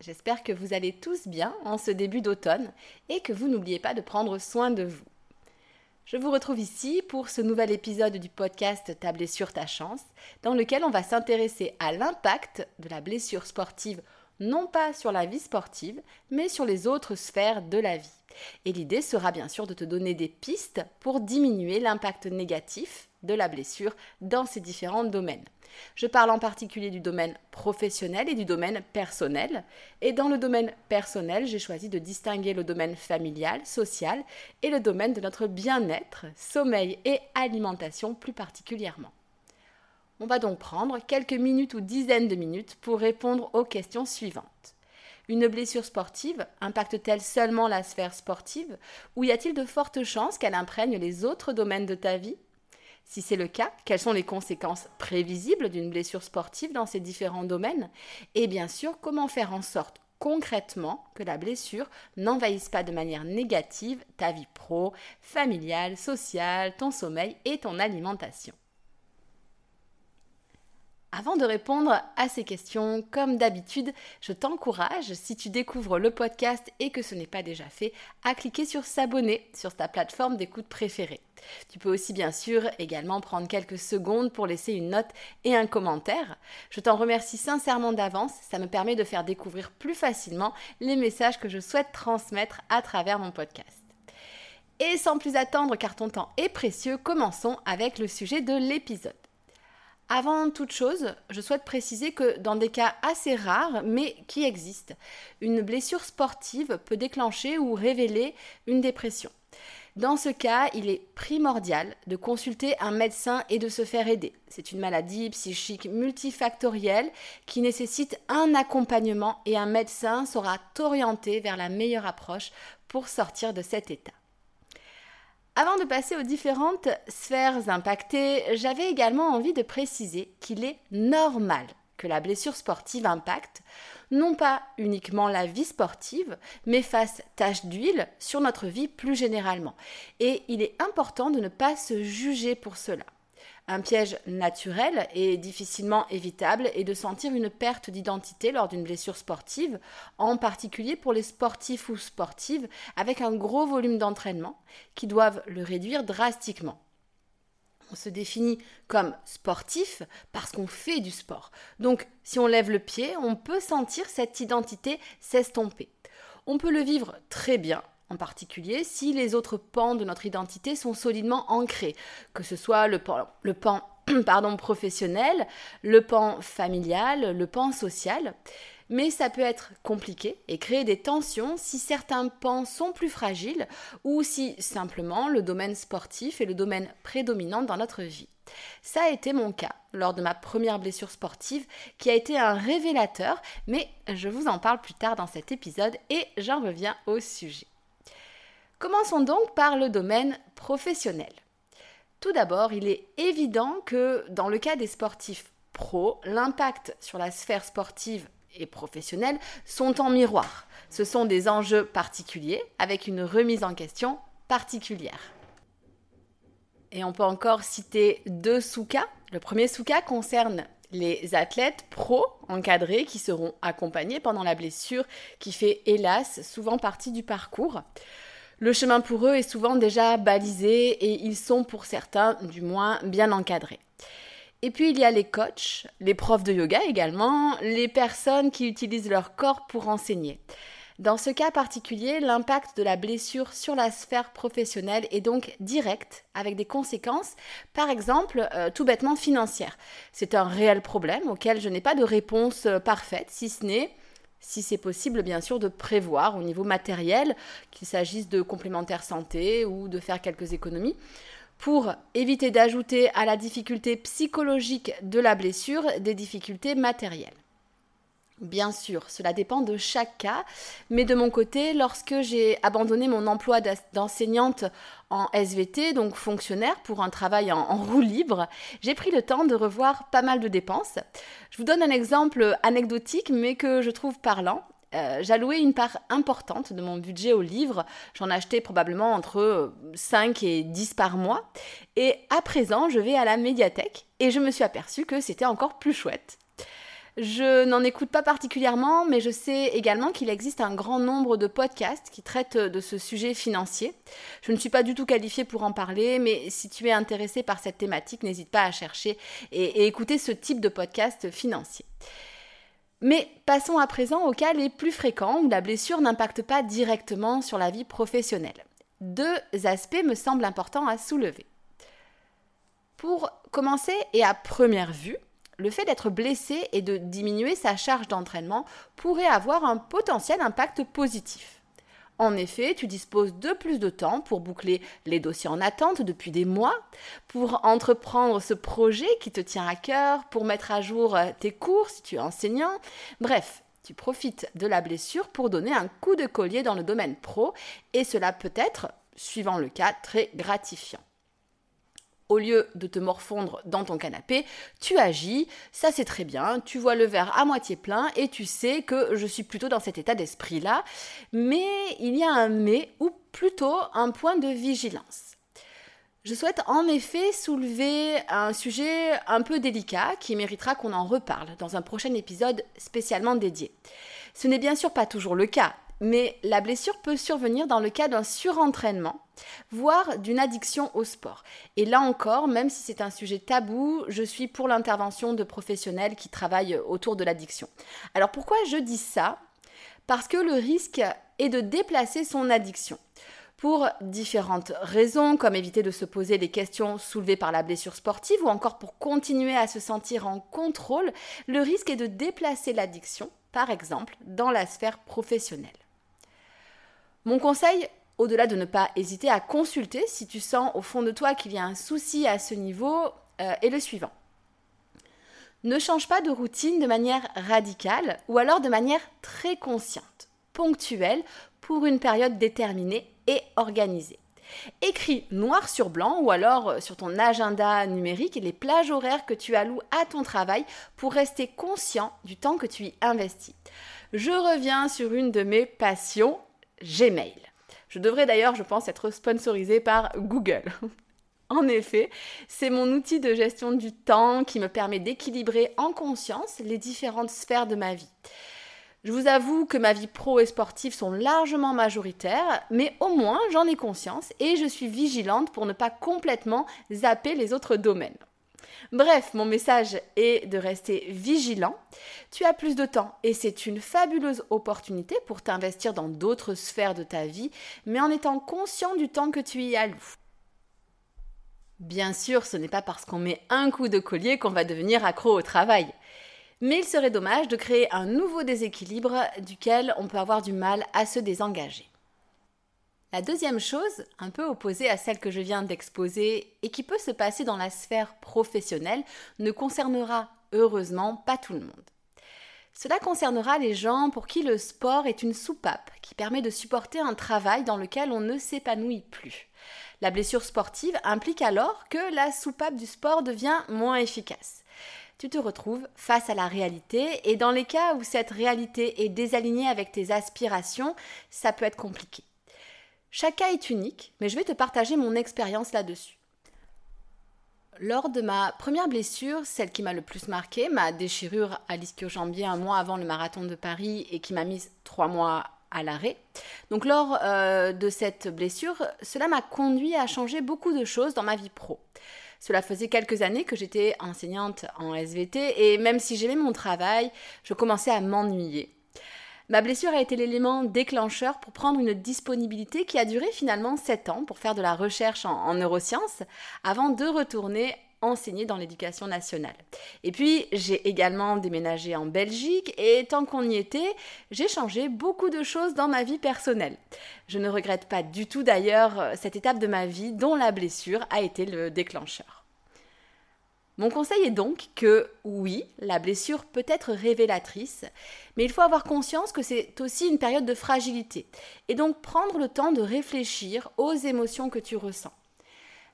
J'espère que vous allez tous bien en ce début d'automne et que vous n'oubliez pas de prendre soin de vous. Je vous retrouve ici pour ce nouvel épisode du podcast Ta blessure, ta chance, dans lequel on va s'intéresser à l'impact de la blessure sportive, non pas sur la vie sportive, mais sur les autres sphères de la vie. Et l'idée sera bien sûr de te donner des pistes pour diminuer l'impact négatif de la blessure dans ces différents domaines. Je parle en particulier du domaine professionnel et du domaine personnel. Et dans le domaine personnel, j'ai choisi de distinguer le domaine familial, social et le domaine de notre bien-être, sommeil et alimentation plus particulièrement. On va donc prendre quelques minutes ou dizaines de minutes pour répondre aux questions suivantes. Une blessure sportive impacte-t-elle seulement la sphère sportive ou y a-t-il de fortes chances qu'elle imprègne les autres domaines de ta vie? Si c'est le cas, quelles sont les conséquences prévisibles d'une blessure sportive dans ces différents domaines Et bien sûr, comment faire en sorte concrètement que la blessure n'envahisse pas de manière négative ta vie pro, familiale, sociale, ton sommeil et ton alimentation. Avant de répondre à ces questions, comme d'habitude, je t'encourage, si tu découvres le podcast et que ce n'est pas déjà fait, à cliquer sur s'abonner sur ta plateforme d'écoute préférée. Tu peux aussi bien sûr également prendre quelques secondes pour laisser une note et un commentaire. Je t'en remercie sincèrement d'avance, ça me permet de faire découvrir plus facilement les messages que je souhaite transmettre à travers mon podcast. Et sans plus attendre car ton temps est précieux, commençons avec le sujet de l'épisode. Avant toute chose, je souhaite préciser que dans des cas assez rares, mais qui existent, une blessure sportive peut déclencher ou révéler une dépression. Dans ce cas, il est primordial de consulter un médecin et de se faire aider. C'est une maladie psychique multifactorielle qui nécessite un accompagnement et un médecin saura t'orienter vers la meilleure approche pour sortir de cet état. Avant de passer aux différentes sphères impactées, j'avais également envie de préciser qu'il est normal que la blessure sportive impacte non pas uniquement la vie sportive, mais fasse tache d'huile sur notre vie plus généralement. Et il est important de ne pas se juger pour cela. Un piège naturel et difficilement évitable est de sentir une perte d'identité lors d'une blessure sportive, en particulier pour les sportifs ou sportives avec un gros volume d'entraînement qui doivent le réduire drastiquement. On se définit comme sportif parce qu'on fait du sport. Donc si on lève le pied, on peut sentir cette identité s'estomper. On peut le vivre très bien en particulier si les autres pans de notre identité sont solidement ancrés, que ce soit le pan, professionnel, le pan familial, le pan social. Mais ça peut être compliqué et créer des tensions si certains pans sont plus fragiles ou si simplement le domaine sportif est le domaine prédominant dans notre vie. Ça a été mon cas lors de ma première blessure sportive qui a été un révélateur, mais je vous en parle plus tard dans cet épisode et j'en reviens au sujet. Commençons donc par le domaine professionnel. Tout d'abord, il est évident que dans le cas des sportifs pros, l'impact sur la sphère sportive et professionnelle sont en miroir. Ce sont des enjeux particuliers avec une remise en question particulière. Et on peut encore citer deux sous-cas. Le premier sous-cas concerne les athlètes pros encadrés qui seront accompagnés pendant la blessure qui fait hélas souvent partie du parcours. Le chemin pour eux est souvent déjà balisé et ils sont pour certains du moins bien encadrés. Et puis il y a les coachs, les profs de yoga également, les personnes qui utilisent leur corps pour enseigner. Dans ce cas particulier, l'impact de la blessure sur la sphère professionnelle est donc direct, avec des conséquences, par exemple, euh, tout bêtement financières. C'est un réel problème auquel je n'ai pas de réponse euh, parfaite, si ce n'est si c'est possible bien sûr de prévoir au niveau matériel, qu'il s'agisse de complémentaires santé ou de faire quelques économies, pour éviter d'ajouter à la difficulté psychologique de la blessure des difficultés matérielles. Bien sûr, cela dépend de chaque cas, mais de mon côté, lorsque j'ai abandonné mon emploi d'enseignante en SVT, donc fonctionnaire, pour un travail en, roue libre, j'ai pris le temps de revoir pas mal de dépenses. Je vous donne un exemple anecdotique, mais que je trouve parlant. Euh, j'allouais une part importante de mon budget aux livres. J'en achetais probablement entre 5 et 10 par mois. Et à présent, je vais à la médiathèque et je me suis aperçue que c'était encore plus chouette. Je n'en écoute pas particulièrement, mais je sais également qu'il existe un grand nombre de podcasts qui traitent de ce sujet financier. Je ne suis pas du tout qualifiée pour en parler, mais si tu es intéressé par cette thématique, n'hésite pas à chercher et, écouter ce type de podcast financier. Mais passons à présent aux cas les plus fréquents où la blessure n'impacte pas directement sur la vie professionnelle. Deux aspects me semblent importants à soulever. Pour commencer, et à première vue, le fait d'être blessé et de diminuer sa charge d'entraînement pourrait avoir un potentiel impact positif. En effet, tu disposes de plus de temps pour boucler les dossiers en attente depuis des mois, pour entreprendre ce projet qui te tient à cœur, pour mettre à jour euh, tes cours si tu es enseignant. Bref, tu profites de la blessure pour donner un coup de collier dans le domaine pro et cela peut être, suivant le cas, très gratifiant au lieu de te morfondre dans ton canapé, tu agis, ça c'est très bien, tu vois le verre à moitié plein et tu sais que je suis plutôt dans cet état d'esprit-là, mais il y a un mais ou plutôt un point de vigilance. Je souhaite en effet soulever un sujet un peu délicat qui méritera qu'on en reparle dans un prochain épisode spécialement dédié. Ce n'est bien sûr pas toujours le cas, mais la blessure peut survenir dans le cas d'un surentraînement, voire d'une addiction au sport. Et là encore, même si c'est un sujet tabou, je suis pour l'intervention de professionnels qui travaillent autour de l'addiction. Alors pourquoi je dis ça? Parce que le risque est de déplacer son addiction. Pour différentes raisons, comme éviter de se poser des questions soulevées par la blessure sportive ou encore pour continuer à se sentir en contrôle, le risque est de déplacer l'addiction, par exemple, dans la sphère professionnelle. Mon conseil, au-delà de ne pas hésiter à consulter si tu sens au fond de toi qu'il y a un souci à ce niveau, euh, est le suivant. Ne change pas de routine de manière radicale ou alors de manière très consciente, ponctuelle, pour une période déterminée et organisée. Écris noir sur blanc ou alors euh, sur ton agenda numérique les plages horaires que tu alloues à ton travail pour rester conscient du temps que tu y investis. Je reviens sur une de mes passions, Gmail. Je devrais d'ailleurs, je pense, être sponsorisée par Google. en effet, c'est mon outil de gestion du temps qui me permet d'équilibrer en conscience les différentes sphères de ma vie. Je vous avoue que ma vie pro et sportive sont largement majoritaires, mais au moins j'en ai conscience et je suis vigilante pour ne pas complètement zapper les autres domaines. Bref, mon message est de rester vigilant. Tu as plus de temps et c'est une fabuleuse opportunité pour t'investir dans d'autres sphères de ta vie, mais en étant conscient du temps que tu y alloues. Bien sûr, ce n'est pas parce qu'on met un coup de collier qu'on va devenir accro au travail. Mais il serait dommage de créer un nouveau déséquilibre duquel on peut avoir du mal à se désengager. La deuxième chose, un peu opposée à celle que je viens d'exposer et qui peut se passer dans la sphère professionnelle, ne concernera heureusement pas tout le monde. Cela concernera les gens pour qui le sport est une soupape qui permet de supporter un travail dans lequel on ne s'épanouit plus. La blessure sportive implique alors que la soupape du sport devient moins efficace. Tu te retrouves face à la réalité et dans les cas où cette réalité est désalignée avec tes aspirations, ça peut être compliqué. Chaque cas est unique, mais je vais te partager mon expérience là-dessus. Lors de ma première blessure, celle qui m'a le plus marqué, ma déchirure à l'ischio-jambier un mois avant le marathon de Paris et qui m'a mise trois mois à l'arrêt. Donc lors euh, de cette blessure, cela m'a conduit à changer beaucoup de choses dans ma vie pro. Cela faisait quelques années que j'étais enseignante en SVT et même si j'aimais mon travail, je commençais à m'ennuyer. Ma blessure a été l'élément déclencheur pour prendre une disponibilité qui a duré finalement 7 ans pour faire de la recherche en, neurosciences avant de retourner enseigner dans l'éducation nationale. Et puis, j'ai également déménagé en Belgique et tant qu'on y était, j'ai changé beaucoup de choses dans ma vie personnelle. Je ne regrette pas du tout d'ailleurs cette étape de ma vie dont la blessure a été le déclencheur. Mon conseil est donc que oui, la blessure peut être révélatrice, mais il faut avoir conscience que c'est aussi une période de fragilité, et donc prendre le temps de réfléchir aux émotions que tu ressens.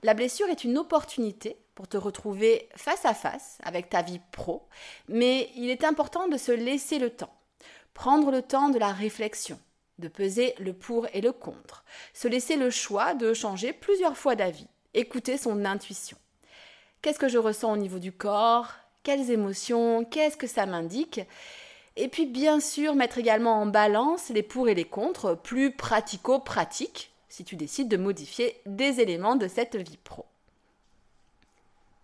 La blessure est une opportunité pour te retrouver face à face avec ta vie pro, mais il est important de se laisser le temps, prendre le temps de la réflexion, de peser le pour et le contre, se laisser le choix de changer plusieurs fois d'avis, écouter son intuition. Qu'est-ce que je ressens au niveau du corps? Quelles émotions? Qu'est-ce que ça m'indique? Et puis bien sûr mettre également en balance les pour et les contre, plus pratico-pratiques, si tu décides de modifier des éléments de cette vie pro.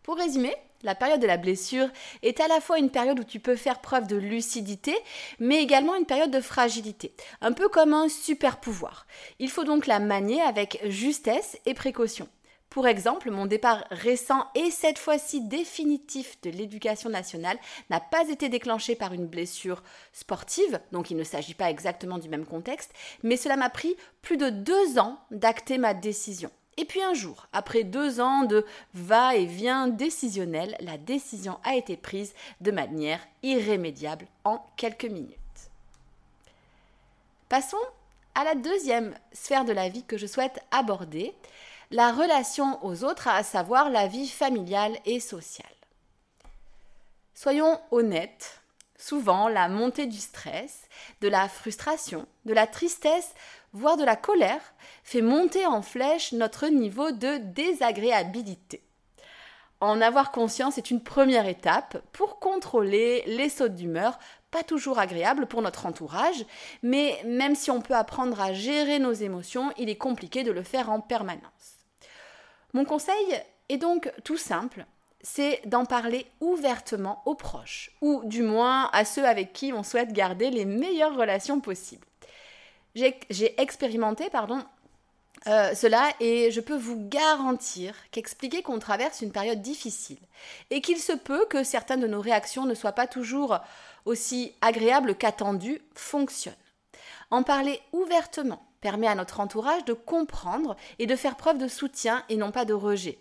Pour résumer, la période de la blessure est à la fois une période où tu peux faire preuve de lucidité, mais également une période de fragilité, un peu comme un super pouvoir. Il faut donc la manier avec justesse et précaution. Pour exemple, mon départ récent et cette fois-ci définitif de l'éducation nationale n'a pas été déclenché par une blessure sportive, donc il ne s'agit pas exactement du même contexte, mais cela m'a pris plus de deux ans d'acter ma décision. Et puis un jour, après deux ans de va-et-vient décisionnel, la décision a été prise de manière irrémédiable en quelques minutes. Passons à la deuxième sphère de la vie que je souhaite aborder, la relation aux autres, à savoir la vie familiale et sociale. Soyons honnêtes, souvent la montée du stress, de la frustration, de la tristesse, voire de la colère, fait monter en flèche notre niveau de désagréabilité. En avoir conscience est une première étape pour contrôler les sautes d'humeur, pas toujours agréables pour notre entourage, mais même si on peut apprendre à gérer nos émotions, il est compliqué de le faire en permanence. Mon conseil est donc tout simple, c'est d'en parler ouvertement aux proches, ou du moins à ceux avec qui on souhaite garder les meilleures relations possibles. J'ai expérimenté euh, cela et je peux vous garantir qu'expliquer qu'on traverse une période difficile et qu'il se peut que certaines de nos réactions ne soient pas toujours aussi agréables qu'attendues fonctionne. En parler ouvertement, permet à notre entourage de comprendre et de faire preuve de soutien et non pas de rejet.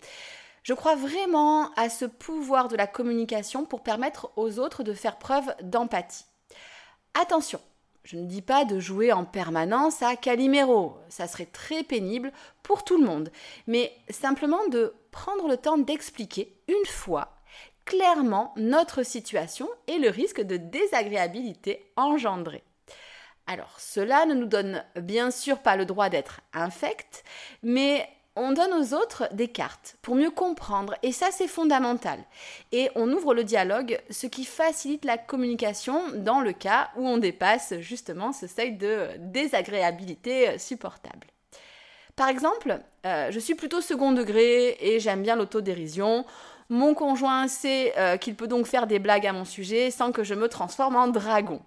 Je crois vraiment à ce pouvoir de la communication pour permettre aux autres de faire preuve d'empathie. Attention, je ne dis pas de jouer en permanence à Calimero, ça serait très pénible pour tout le monde, mais simplement de prendre le temps d'expliquer une fois clairement notre situation et le risque de désagréabilité engendrée. Alors, cela ne nous donne bien sûr pas le droit d'être infect, mais on donne aux autres des cartes pour mieux comprendre, et ça c'est fondamental. Et on ouvre le dialogue, ce qui facilite la communication dans le cas où on dépasse justement ce seuil de désagréabilité supportable. Par exemple, euh, je suis plutôt second degré et j'aime bien l'autodérision. Mon conjoint sait euh, qu'il peut donc faire des blagues à mon sujet sans que je me transforme en dragon.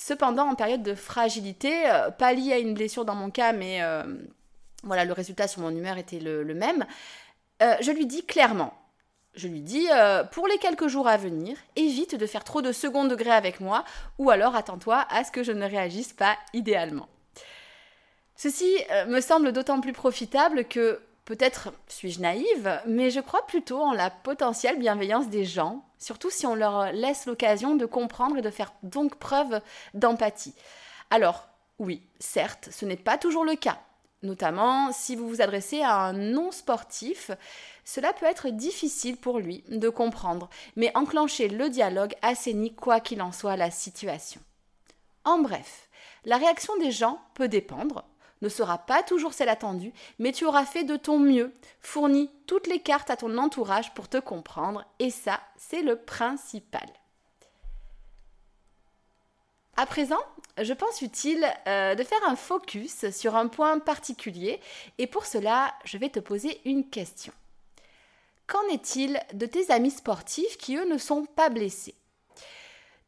Cependant, en période de fragilité, euh, pas liée à une blessure dans mon cas, mais euh, voilà, le résultat sur mon humeur était le, même, euh, je lui dis clairement, je lui dis, pour les quelques jours à venir, évite de faire trop de second degré avec moi, ou alors attends-toi à ce que je ne réagisse pas idéalement. Ceci me semble d'autant plus profitable que Peut-être suis-je naïve, mais je crois plutôt en la potentielle bienveillance des gens, surtout si on leur laisse l'occasion de comprendre et de faire donc preuve d'empathie. Alors, oui, certes, ce n'est pas toujours le cas. Notamment si vous vous adressez à un non-sportif, cela peut être difficile pour lui de comprendre, mais enclencher le dialogue assainit quoi qu'il en soit la situation. En bref, la réaction des gens peut dépendre, ne sera pas toujours celle attendue, mais tu auras fait de ton mieux, fourni toutes les cartes à ton entourage pour te comprendre, et ça, c'est le principal. À présent, je pense utile euh, de faire un focus sur un point particulier, et pour cela, je vais te poser une question. Qu'en est-il de tes amis sportifs qui, eux, ne sont pas blessés?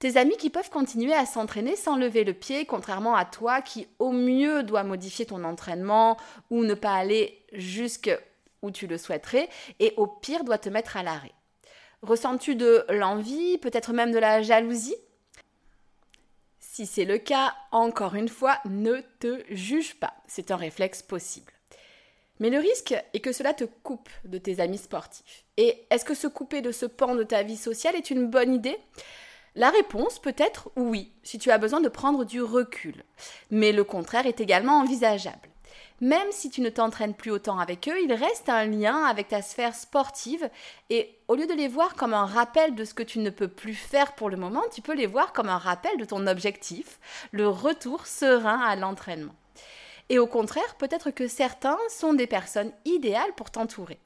Tes amis qui peuvent continuer à s'entraîner sans lever le pied, contrairement à toi qui au mieux dois modifier ton entraînement ou ne pas aller jusque où tu le souhaiterais et au pire doit te mettre à l'arrêt. Ressens-tu de l'envie, peut-être même de la jalousie? Si c'est le cas, encore une fois, ne te juge pas. C'est un réflexe possible. Mais le risque est que cela te coupe de tes amis sportifs. Et est-ce que se couper de ce pan de ta vie sociale est une bonne idée? La réponse peut être oui, si tu as besoin de prendre du recul. Mais le contraire est également envisageable. Même si tu ne t'entraînes plus autant avec eux, il reste un lien avec ta sphère sportive et au lieu de les voir comme un rappel de ce que tu ne peux plus faire pour le moment, tu peux les voir comme un rappel de ton objectif, le retour serein à l'entraînement. Et au contraire, peut-être que certains sont des personnes idéales pour t'entourer.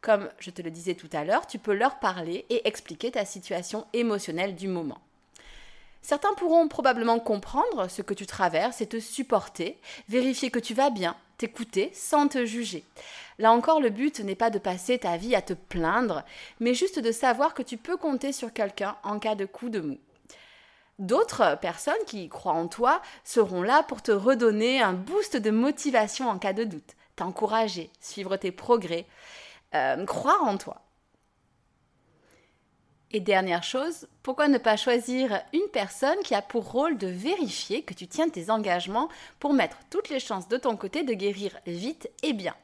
Comme je te le disais tout à l'heure, tu peux leur parler et expliquer ta situation émotionnelle du moment. Certains pourront probablement comprendre ce que tu traverses et te supporter, vérifier que tu vas bien, t'écouter sans te juger. Là encore, le but n'est pas de passer ta vie à te plaindre, mais juste de savoir que tu peux compter sur quelqu'un en cas de coup de mou. D'autres personnes qui croient en toi seront là pour te redonner un boost de motivation en cas de doute, t'encourager, suivre tes progrès, euh, croire en toi. Et dernière chose, pourquoi ne pas choisir une personne qui a pour rôle de vérifier que tu tiens tes engagements pour mettre toutes les chances de ton côté de guérir vite et bien?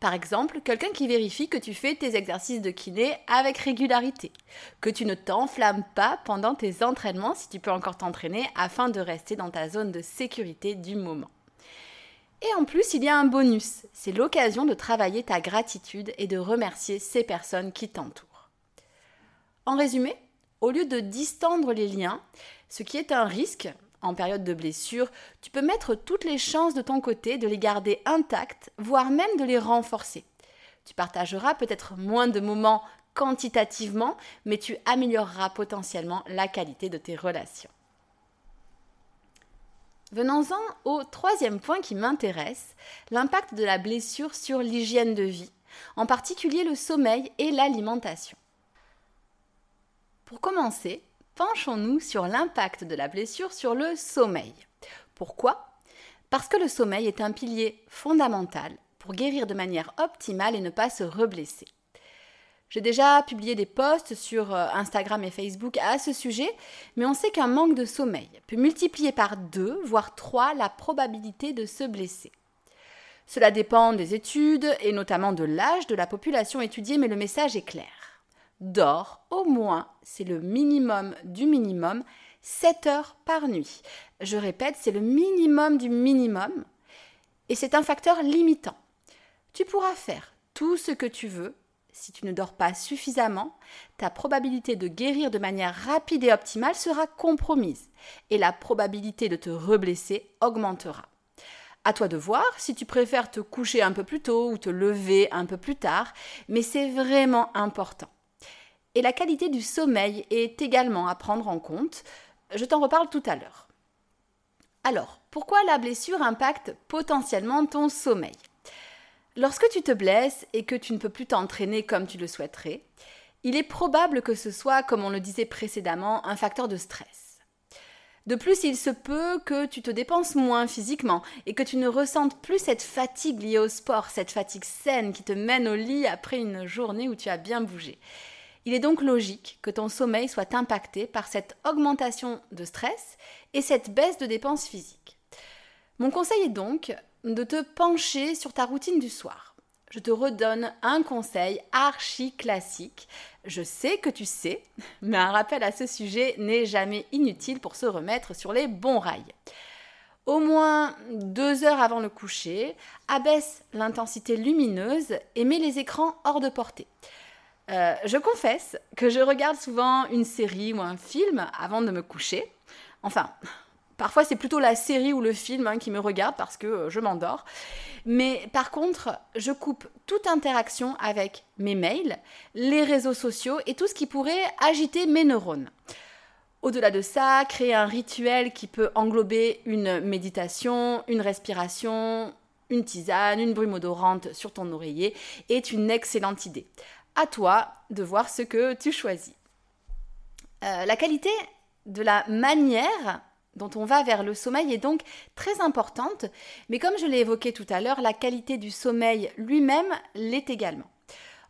Par exemple, quelqu'un qui vérifie que tu fais tes exercices de kiné avec régularité, que tu ne t'enflammes pas pendant tes entraînements si tu peux encore t'entraîner afin de rester dans ta zone de sécurité du moment. Et en plus, il y a un bonus, c'est l'occasion de travailler ta gratitude et de remercier ces personnes qui t'entourent. En résumé, au lieu de distendre les liens, ce qui est un risque en période de blessure, tu peux mettre toutes les chances de ton côté de les garder intacts, voire même de les renforcer. Tu partageras peut-être moins de moments quantitativement, mais tu amélioreras potentiellement la qualité de tes relations. Venons-en au troisième point qui m'intéresse, l'impact de la blessure sur l'hygiène de vie, en particulier le sommeil et l'alimentation. Pour commencer, penchons-nous sur l'impact de la blessure sur le sommeil. Pourquoi? Parce que le sommeil est un pilier fondamental pour guérir de manière optimale et ne pas se reblesser. J'ai déjà publié des posts sur euh, Instagram et Facebook à ce sujet, mais on sait qu'un manque de sommeil peut multiplier par deux, voire trois, la probabilité de se blesser. Cela dépend des études et notamment de l'âge de la population étudiée, mais le message est clair dors au moins, c'est le minimum du minimum, 7 heures par nuit. Je répète, c'est le minimum du minimum et c'est un facteur limitant. Tu pourras faire tout ce que tu veux. Si tu ne dors pas suffisamment, ta probabilité de guérir de manière rapide et optimale sera compromise et la probabilité de te reblesser augmentera. À toi de voir si tu préfères te coucher un peu plus tôt ou te lever un peu plus tard, mais c'est vraiment important. Et la qualité du sommeil est également à prendre en compte. Je t'en reparle tout à l'heure. Alors, pourquoi la blessure impacte potentiellement ton sommeil? Lorsque tu te blesses et que tu ne peux plus t'entraîner comme tu le souhaiterais, il est probable que ce soit, comme on le disait précédemment, un facteur de stress. De plus, il se peut que tu te dépenses moins physiquement et que tu ne ressentes plus cette fatigue liée au sport, cette fatigue saine qui te mène au lit après une journée où tu as bien bougé. Il est donc logique que ton sommeil soit impacté par cette augmentation de stress et cette baisse de dépenses physiques. Mon conseil est donc de te pencher sur ta routine du soir. Je te redonne un conseil archi classique. Je sais que tu sais, mais un rappel à ce sujet n'est jamais inutile pour se remettre sur les bons rails. Au moins deux heures avant le coucher, abaisse l'intensité lumineuse et mets les écrans hors de portée. Euh, je confesse que je regarde souvent une série ou un film avant de me coucher. Enfin, parfois c'est plutôt la série ou le film hein, qui me regarde parce que euh, je m'endors. Mais par contre, je coupe toute interaction avec mes mails, les réseaux sociaux et tout ce qui pourrait agiter mes neurones. Au-delà de ça, créer un rituel qui peut englober une méditation, une respiration, une tisane, une brume odorante sur ton oreiller est une excellente idée. À toi de voir ce que tu choisis. Euh, la qualité de la manière dont on va vers le sommeil est donc très importante, mais comme je l'ai évoqué tout à l'heure, la qualité du sommeil lui-même l'est également.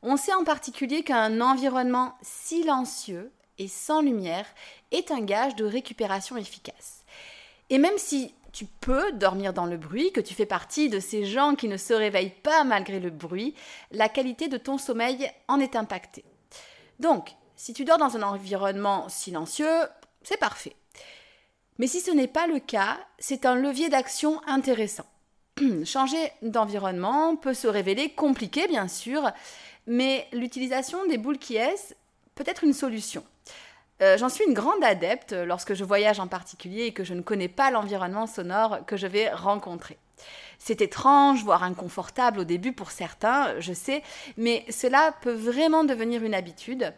On sait en particulier qu'un environnement silencieux et sans lumière est un gage de récupération efficace. Et même si tu peux dormir dans le bruit, que tu fais partie de ces gens qui ne se réveillent pas malgré le bruit, la qualité de ton sommeil en est impactée. Donc, si tu dors dans un environnement silencieux, c'est parfait. Mais si ce n'est pas le cas, c'est un levier d'action intéressant. Changer d'environnement peut se révéler compliqué, bien sûr, mais l'utilisation des boules qui est peut être une solution. Euh, j'en suis une grande adepte lorsque je voyage en particulier et que je ne connais pas l'environnement sonore que je vais rencontrer. C'est étrange, voire inconfortable au début pour certains, je sais, mais cela peut vraiment devenir une habitude.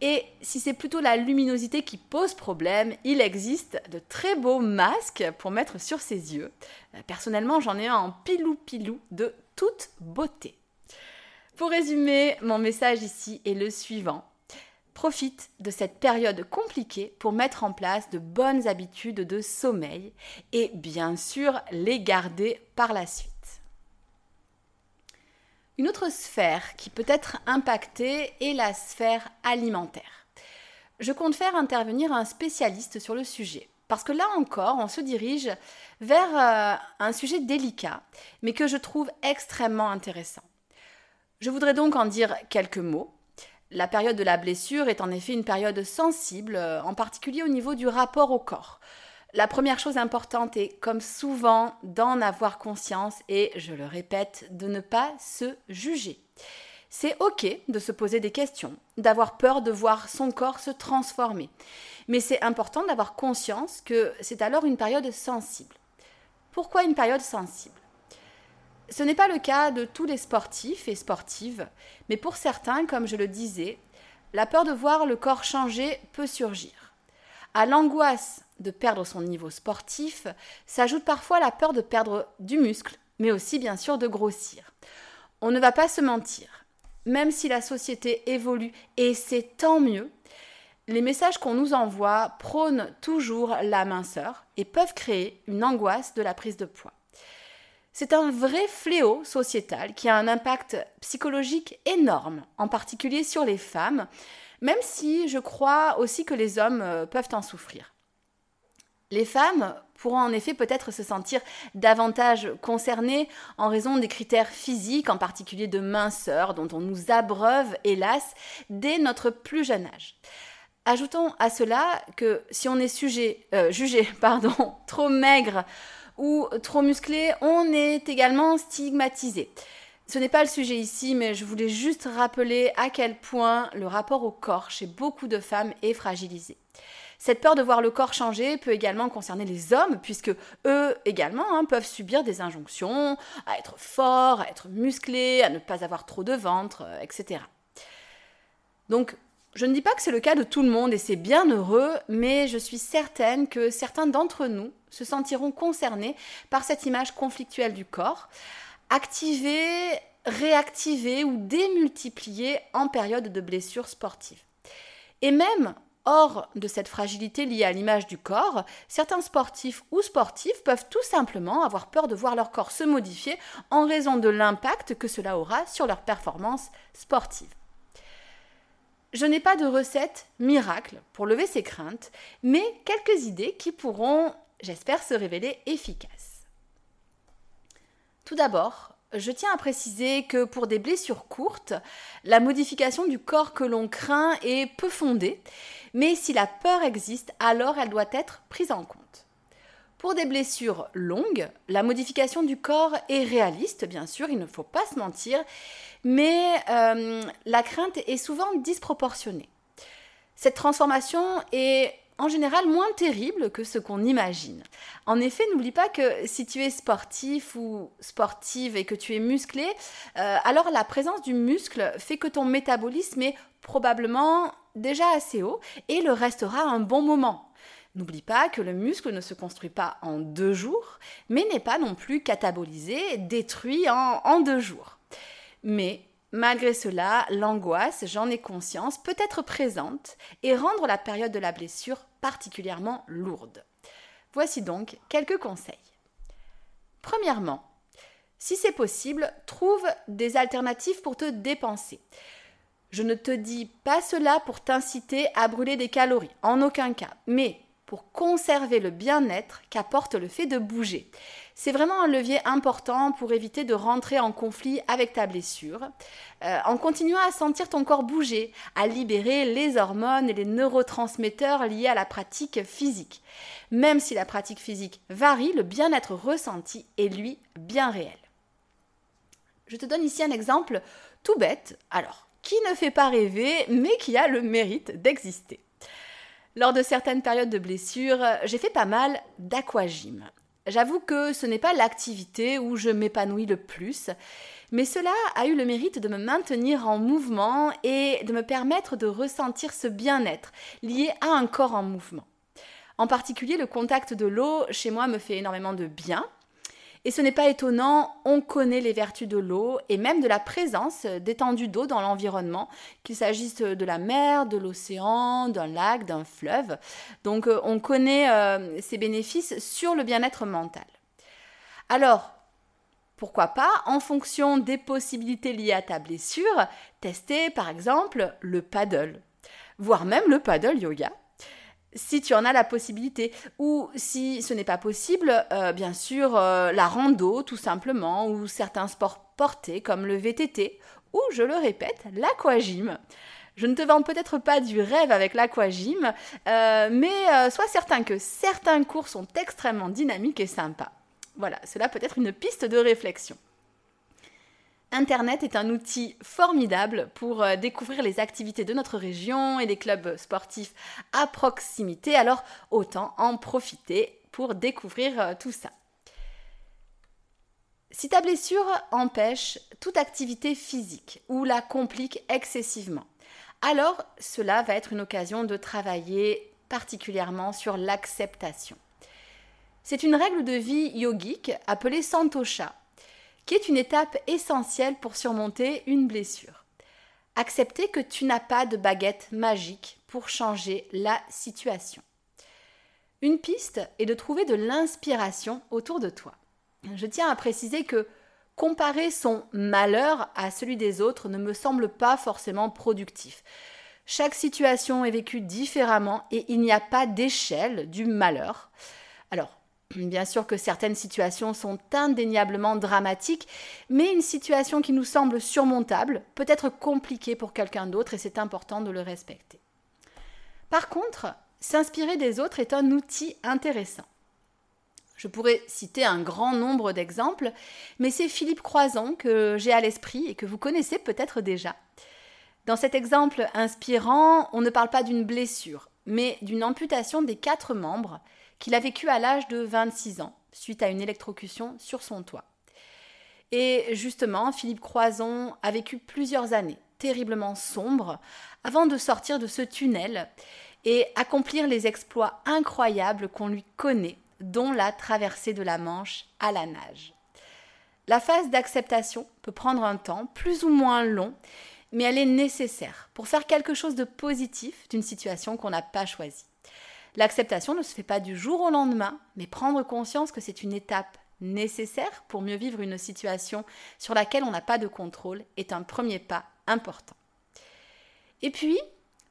Et si c'est plutôt la luminosité qui pose problème, il existe de très beaux masques pour mettre sur ses yeux. Euh, personnellement, j'en ai un pilou-pilou de toute beauté. Pour résumer, mon message ici est le suivant. Profite de cette période compliquée pour mettre en place de bonnes habitudes de sommeil et bien sûr les garder par la suite. Une autre sphère qui peut être impactée est la sphère alimentaire. Je compte faire intervenir un spécialiste sur le sujet, parce que là encore, on se dirige vers euh, un sujet délicat, mais que je trouve extrêmement intéressant. Je voudrais donc en dire quelques mots. La période de la blessure est en effet une période sensible, en particulier au niveau du rapport au corps. La première chose importante est, comme souvent, d'en avoir conscience et, je le répète, de ne pas se juger. C'est ok de se poser des questions, d'avoir peur de voir son corps se transformer. Mais c'est important d'avoir conscience que c'est alors une période sensible. Pourquoi une période sensible? Ce n'est pas le cas de tous les sportifs et sportives, mais pour certains, comme je le disais, la peur de voir le corps changer peut surgir. À l'angoisse de perdre son niveau sportif s'ajoute parfois la peur de perdre du muscle, mais aussi bien sûr de grossir. On ne va pas se mentir, même si la société évolue, et c'est tant mieux, les messages qu'on nous envoie prônent toujours la minceur et peuvent créer une angoisse de la prise de poids. C'est un vrai fléau sociétal qui a un impact psychologique énorme, en particulier sur les femmes, même si je crois aussi que les hommes euh, peuvent en souffrir. Les femmes pourront en effet peut-être se sentir davantage concernées en raison des critères physiques, en particulier de minceur, dont on nous abreuve, hélas, dès notre plus jeune âge. Ajoutons à cela que si on est euh, jugé trop maigre ou trop musclé, on est également stigmatisé. Ce n'est pas le sujet ici, mais je voulais juste rappeler à quel point le rapport au corps chez beaucoup de femmes est fragilisé. Cette peur de voir le corps changer peut également concerner les hommes, puisque eux également hein, peuvent subir des injonctions à être forts, à être musclés, à ne pas avoir trop de ventre, euh, etc. Donc, je ne dis pas que c'est le cas de tout le monde et c'est bien heureux, mais je suis certaine que certains d'entre nous se sentiront concernés par cette image conflictuelle du corps, activée, réactivée ou démultipliée en période de blessure sportive. Et même Hors de cette fragilité liée à l'image du corps, certains sportifs ou sportifs peuvent tout simplement avoir peur de voir leur corps se modifier en raison de l'impact que cela aura sur leur performance sportive. Je n'ai pas de recette miracle pour lever ces craintes, mais quelques idées qui pourront, j'espère, se révéler efficaces. Tout d'abord, je tiens à préciser que pour des blessures courtes, la modification du corps que l'on craint est peu fondée, mais si la peur existe, alors elle doit être prise en compte. Pour des blessures longues, la modification du corps est réaliste, bien sûr, il ne faut pas se mentir, mais euh, la crainte est souvent disproportionnée. Cette transformation est en général moins terrible que ce qu'on imagine. En effet, n'oublie pas que si tu es sportif ou sportive et que tu es musclé, euh, alors la présence du muscle fait que ton métabolisme est probablement déjà assez haut et le restera un bon moment. N'oublie pas que le muscle ne se construit pas en deux jours, mais n'est pas non plus catabolisé, détruit en deux jours. Mais Malgré cela, l'angoisse, j'en ai conscience, peut être présente et rendre la période de la blessure particulièrement lourde. Voici donc quelques conseils. Premièrement, si c'est possible, trouve des alternatives pour te dépenser. Je ne te dis pas cela pour t'inciter à brûler des calories, en aucun cas, mais pour conserver le bien-être qu'apporte le fait de bouger. C'est vraiment un levier important pour éviter de rentrer en conflit avec ta blessure, euh, en continuant à sentir ton corps bouger, à libérer les hormones et les neurotransmetteurs liés à la pratique physique. Même si la pratique physique varie, le bien-être ressenti est lui bien réel. Je te donne ici un exemple tout bête, alors, qui ne fait pas rêver, mais qui a le mérite d'exister. Lors de certaines périodes de blessure, j'ai fait pas mal d'aquagym. J'avoue que ce n'est pas l'activité où je m'épanouis le plus, mais cela a eu le mérite de me maintenir en mouvement et de me permettre de ressentir ce bien-être lié à un corps en mouvement. En particulier, le contact de l'eau chez moi me fait énormément de bien et ce n'est pas étonnant, on connaît les vertus de l'eau et même de la présence d'étendues d'eau dans l'environnement, qu'il s'agisse de la mer, de l'océan, d'un lac, d'un fleuve. Donc euh, on connaît euh, ces bénéfices sur le bien-être mental. Alors, pourquoi pas, en fonction des possibilités liées à ta blessure, tester par exemple le paddle, voire même le paddle yoga si tu en as la possibilité. Ou si ce n'est pas possible, euh, bien sûr, euh, la rando tout simplement, ou certains sports portés comme le VTT, ou je le répète, l'aquagym. Je ne te vends peut-être pas du rêve avec l'aquagym, euh, mais sois certain que certains cours sont extrêmement dynamiques et sympas. Voilà, cela peut être une piste de réflexion. Internet est un outil formidable pour euh, découvrir les activités de notre région et les clubs sportifs à proximité, alors autant en profiter pour découvrir euh, tout ça. Si ta blessure empêche toute activité physique ou la complique excessivement, alors cela va être une occasion de travailler particulièrement sur l'acceptation. C'est une règle de vie yogique appelée Santosha qui est une étape essentielle pour surmonter une blessure. Accepter que tu n'as pas de baguette magique pour changer la situation. Une piste est de trouver de l'inspiration autour de toi. Je tiens à préciser que comparer son malheur à celui des autres ne me semble pas forcément productif. Chaque situation est vécue différemment et il n'y a pas d'échelle du malheur. Alors, Bien sûr que certaines situations sont indéniablement dramatiques, mais une situation qui nous semble surmontable peut être compliquée pour quelqu'un d'autre et c'est important de le respecter. Par contre, s'inspirer des autres est un outil intéressant. Je pourrais citer un grand nombre d'exemples, mais c'est Philippe Croison que j'ai à l'esprit et que vous connaissez peut-être déjà. Dans cet exemple inspirant, on ne parle pas d'une blessure, mais d'une amputation des quatre membres qu'il a vécu à l'âge de 26 ans, suite à une électrocution sur son toit. Et justement, Philippe Croison a vécu plusieurs années terriblement sombres avant de sortir de ce tunnel et accomplir les exploits incroyables qu'on lui connaît, dont la traversée de la Manche à la nage. La phase d'acceptation peut prendre un temps plus ou moins long, mais elle est nécessaire pour faire quelque chose de positif d'une situation qu'on n'a pas choisie. L'acceptation ne se fait pas du jour au lendemain, mais prendre conscience que c'est une étape nécessaire pour mieux vivre une situation sur laquelle on n'a pas de contrôle est un premier pas important. Et puis,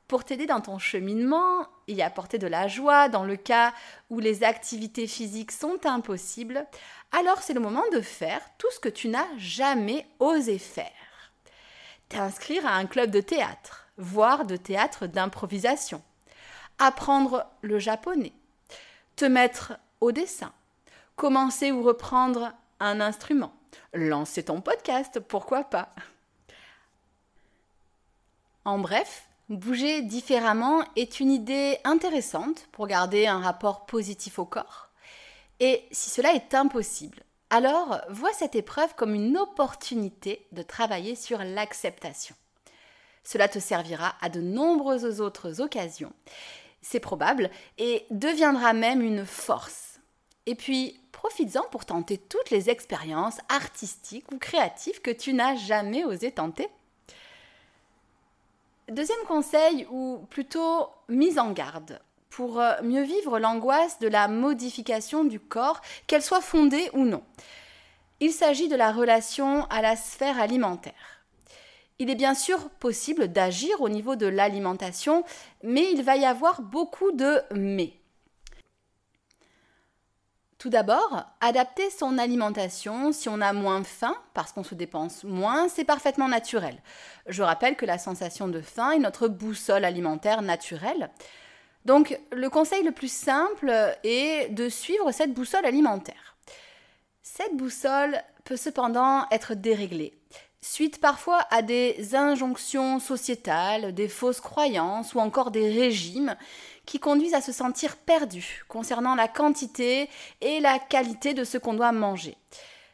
pour t'aider dans ton cheminement et apporter de la joie dans le cas où les activités physiques sont impossibles, alors c'est le moment de faire tout ce que tu n'as jamais osé faire. T'inscrire à un club de théâtre, voire de théâtre d'improvisation apprendre le japonais, te mettre au dessin, commencer ou reprendre un instrument, lancer ton podcast, pourquoi pas. En bref, bouger différemment est une idée intéressante pour garder un rapport positif au corps. Et si cela est impossible, alors vois cette épreuve comme une opportunité de travailler sur l'acceptation. Cela te servira à de nombreuses autres occasions c'est probable, et deviendra même une force. Et puis, profites-en pour tenter toutes les expériences artistiques ou créatives que tu n'as jamais osé tenter. Deuxième conseil, ou plutôt mise en garde, pour euh, mieux vivre l'angoisse de la modification du corps, qu'elle soit fondée ou non. Il s'agit de la relation à la sphère alimentaire. Il est bien sûr possible d'agir au niveau de l'alimentation, mais il va y avoir beaucoup de mais. Tout d'abord, adapter son alimentation si on a moins faim, parce qu'on se dépense moins, c'est parfaitement naturel. Je rappelle que la sensation de faim est notre boussole alimentaire naturelle. Donc le conseil le plus simple est de suivre cette boussole alimentaire. Cette boussole peut cependant être déréglée, suite parfois à des injonctions sociétales, des fausses croyances ou encore des régimes qui conduisent à se sentir perdu concernant la quantité et la qualité de ce qu'on doit manger.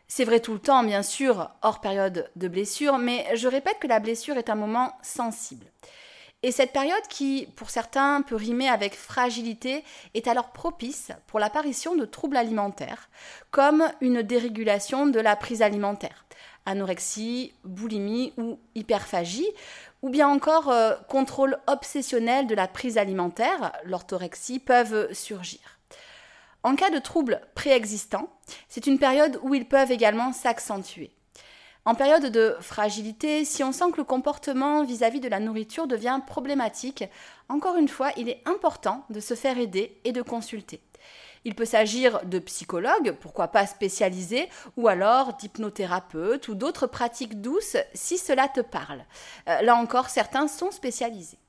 C'est vrai tout le temps, bien sûr, hors période de blessure, mais je répète que la blessure est un moment sensible. Et cette période qui, pour certains, peut rimer avec fragilité, est alors propice pour l'apparition de troubles alimentaires, comme une dérégulation de la prise alimentaire, anorexie, boulimie ou hyperphagie, ou bien encore euh, contrôle obsessionnel de la prise alimentaire, l'orthorexie, peuvent surgir. En cas de troubles préexistants, c'est une période où ils peuvent également s'accentuer. En période de fragilité, si on sent que le comportement vis-à-vis -vis de la nourriture devient problématique, encore une fois, il est important de se faire aider et de consulter. Il peut s'agir de psychologues, pourquoi pas spécialisés, ou alors d'hypnothérapeutes ou d'autres pratiques douces si cela te parle. Euh, là encore, certains sont spécialisés.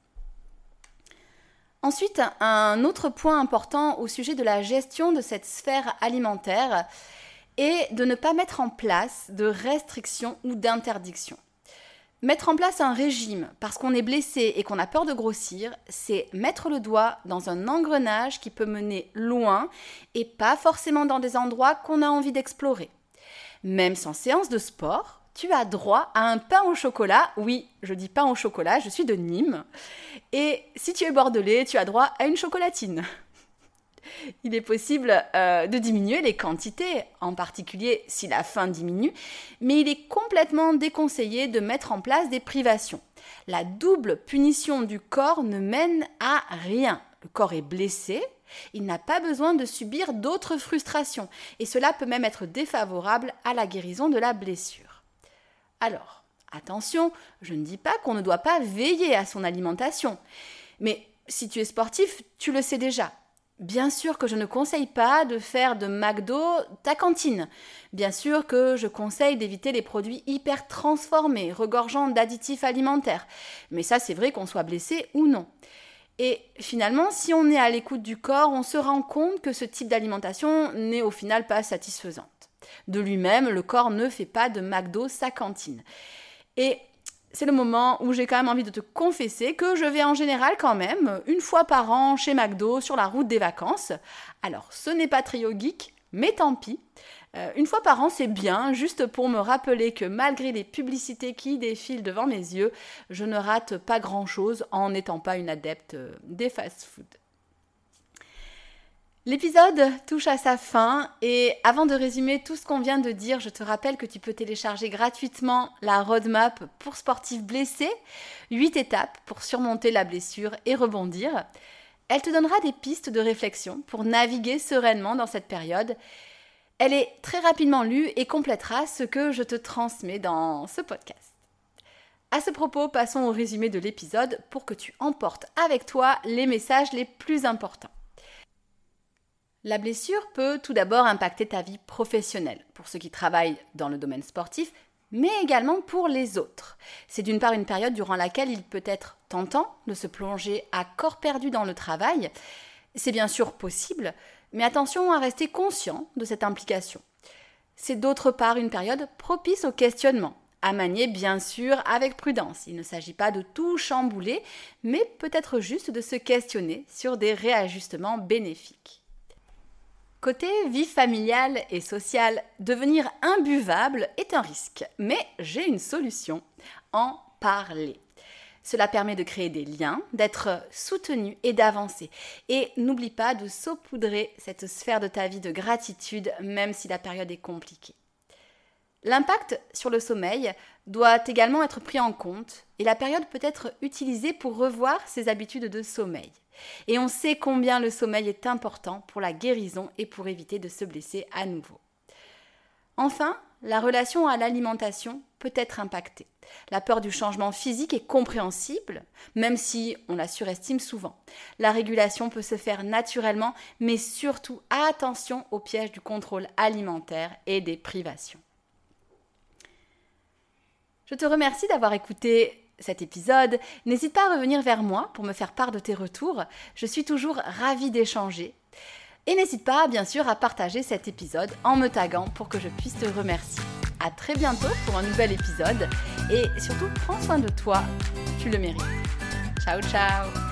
Ensuite, un autre point important au sujet de la gestion de cette sphère alimentaire est de ne pas mettre en place de restrictions ou d'interdictions. Mettre en place un régime parce qu'on est blessé et qu'on a peur de grossir, c'est mettre le doigt dans un engrenage qui peut mener loin et pas forcément dans des endroits qu'on a envie d'explorer. Même sans séance de sport, tu as droit à un pain au chocolat. Oui, je dis pain au chocolat, je suis de Nîmes. Et si tu es bordelais, tu as droit à une chocolatine il est possible euh, de diminuer les quantités, en particulier si la faim diminue, mais il est complètement déconseillé de mettre en place des privations. La double punition du corps ne mène à rien. Le corps est blessé, il n'a pas besoin de subir d'autres frustrations, et cela peut même être défavorable à la guérison de la blessure. Alors, attention, je ne dis pas qu'on ne doit pas veiller à son alimentation, mais si tu es sportif, tu le sais déjà. Bien sûr que je ne conseille pas de faire de McDo ta cantine. Bien sûr que je conseille d'éviter les produits hyper transformés, regorgeant d'additifs alimentaires. Mais ça, c'est vrai qu'on soit blessé ou non. Et finalement, si on est à l'écoute du corps, on se rend compte que ce type d'alimentation n'est au final pas satisfaisante. De lui-même, le corps ne fait pas de McDo sa cantine. Et c'est le moment où j'ai quand même envie de te confesser que je vais en général quand même une fois par an chez McDo sur la route des vacances. Alors ce n'est pas trio geek, mais tant pis. Euh, une fois par an, c'est bien, juste pour me rappeler que malgré les publicités qui défilent devant mes yeux, je ne rate pas grand-chose en n'étant pas une adepte euh, des fast-foods. L'épisode touche à sa fin et avant de résumer tout ce qu'on vient de dire, je te rappelle que tu peux télécharger gratuitement la roadmap pour sportifs blessés, 8 étapes pour surmonter la blessure et rebondir. Elle te donnera des pistes de réflexion pour naviguer sereinement dans cette période. Elle est très rapidement lue et complétera ce que je te transmets dans ce podcast. À ce propos, passons au résumé de l'épisode pour que tu emportes avec toi les messages les plus importants. La blessure peut tout d'abord impacter ta vie professionnelle, pour ceux qui travaillent dans le domaine sportif, mais également pour les autres. C'est d'une part une période durant laquelle il peut être tentant de se plonger à corps perdu dans le travail. C'est bien sûr possible, mais attention à rester conscient de cette implication. C'est d'autre part une période propice au questionnement, à manier bien sûr avec prudence. Il ne s'agit pas de tout chambouler, mais peut-être juste de se questionner sur des réajustements bénéfiques. Côté vie familiale et sociale, devenir imbuvable est un risque, mais j'ai une solution, en parler. Cela permet de créer des liens, d'être soutenu et d'avancer. Et n'oublie pas de saupoudrer cette sphère de ta vie de gratitude, même si la période est compliquée. L'impact sur le sommeil doit également être pris en compte et la période peut être utilisée pour revoir ses habitudes de sommeil. Et on sait combien le sommeil est important pour la guérison et pour éviter de se blesser à nouveau. Enfin, la relation à l'alimentation peut être impactée. La peur du changement physique est compréhensible, même si on la surestime souvent. La régulation peut se faire naturellement, mais surtout attention au piège du contrôle alimentaire et des privations. Je te remercie d'avoir écouté cet épisode. N'hésite pas à revenir vers moi pour me faire part de tes retours. Je suis toujours ravie d'échanger. Et n'hésite pas, bien sûr, à partager cet épisode en me taguant pour que je puisse te remercier. À très bientôt pour un nouvel épisode et surtout prends soin de toi, tu le mérites. Ciao ciao